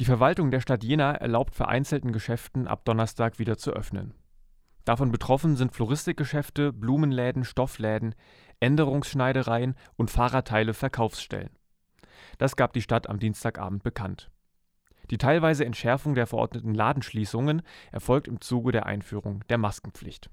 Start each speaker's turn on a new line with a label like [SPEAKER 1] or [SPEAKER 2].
[SPEAKER 1] Die Verwaltung der Stadt Jena erlaubt vereinzelten Geschäften ab Donnerstag wieder zu öffnen. Davon betroffen sind Floristikgeschäfte, Blumenläden, Stoffläden, Änderungsschneidereien und Fahrradteile-Verkaufsstellen. Das gab die Stadt am Dienstagabend bekannt. Die teilweise Entschärfung der verordneten Ladenschließungen erfolgt im Zuge der Einführung der Maskenpflicht